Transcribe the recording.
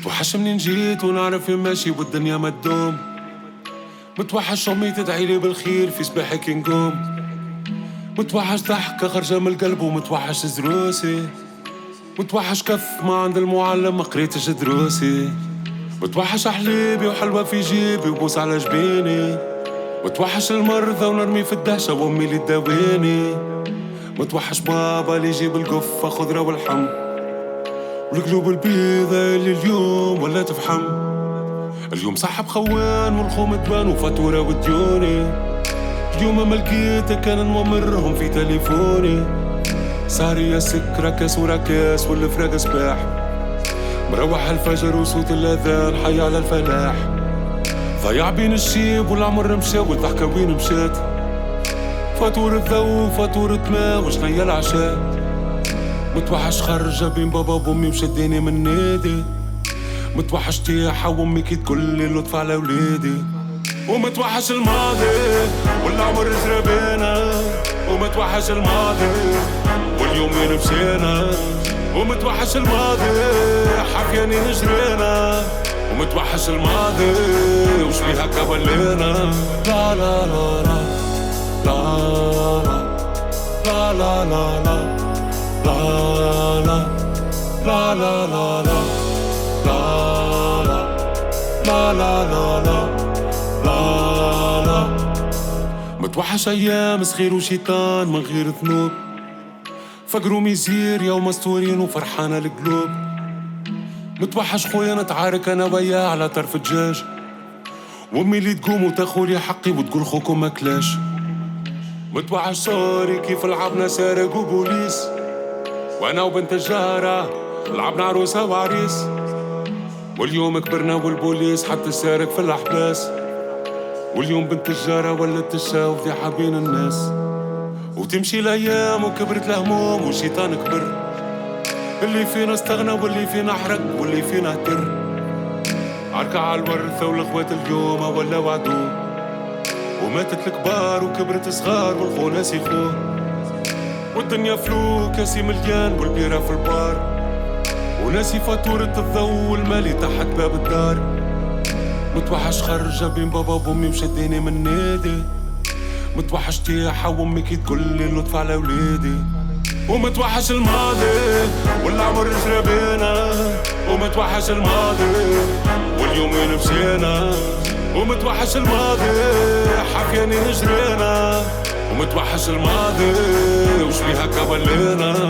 متوحش منين جيت ونعرف وين ماشي والدنيا ما تدوم. متوحش أمي تدعيلي بالخير في صباحك نقوم. متوحش ضحكة خرجة من القلب ومتوحش دروسي متوحش كف ما عند المعلم ما قريتش دروسي. متوحش احليبي وحلوة في جيبي وبوس على جبيني. متوحش المرضى ونرمي في الدهشة وأمي اللي تداويني. متوحش بابا اللي يجيب القفة خضرة والحم. والقلوب البيضة اللي اليوم ولا تفحم. اليوم صاحب خوان والخوم تبان وفاتورة وديوني. اليوم ما لقيتك أنا نمرهم في تليفوني. صاري يا سكرة كاس ورا كاس والفراق صباح مروح الفجر وصوت الأذان حي على الفلاح. ضيع بين الشيب والعمر مشى والضحكة وين مشات. فاتورة ضو فاتورة ماء وشنيا العشاء متوحش خرجة بين بابا وأمي وشديني من نادي. متوحش تيحة وأمي كي تقول لي لطف على ولادي ومتوحش الماضي والعمر جرى بينا. ومتوحش الماضي واليوم وين مشينا ومتوحش الماضي حكياني نجرينا. ومتوحش الماضي وش فيها كبلينا. لا لا لا لا لا. لا لا لا لا لا. La la la la. La la. La la la la. La متوحش أيام صغير وشيطان من غير ذنوب. فقروا ميزير يوم مستورين وفرحانة القلوب. متوحش خويا نتعارك أنا وياه على طرف الدجاج. وأمي اللي تقوم وتاخولي حقي وتقول خوكم ما كلاش. متوحش صاري كيف لعبنا سارق وبوليس. وأنا وبنت الجارة لعبنا عروسة وعريس واليوم كبرنا والبوليس حط السارق في الأحباس. واليوم بنت الجارة ولت تشاوف في حابين الناس. وتمشي الأيام وكبرت الهموم والشيطان كبر. اللي فينا استغنى واللي فينا حرق واللي فينا أهتر. عركة على الورثة والأخوات اليوم ولا وعدو وماتت الكبار وكبرت صغار والخو ناس يخوه والدنيا فلو كاسي مليان والبيرة في البار. وناسي فاتورة الضو والمالي تحت باب الدار. متوحش خرجة بين بابا وأمي وشديني من نادي. متوحش تيحة وأمي كي تقول لي لطف على ولادي ومتوحش الماضي والعمر جرى بينا. ومتوحش الماضي واليوم وين مشينا. ومتوحش الماضي حكياني نجرينا ومتوحش الماضي وش فيها كبلينا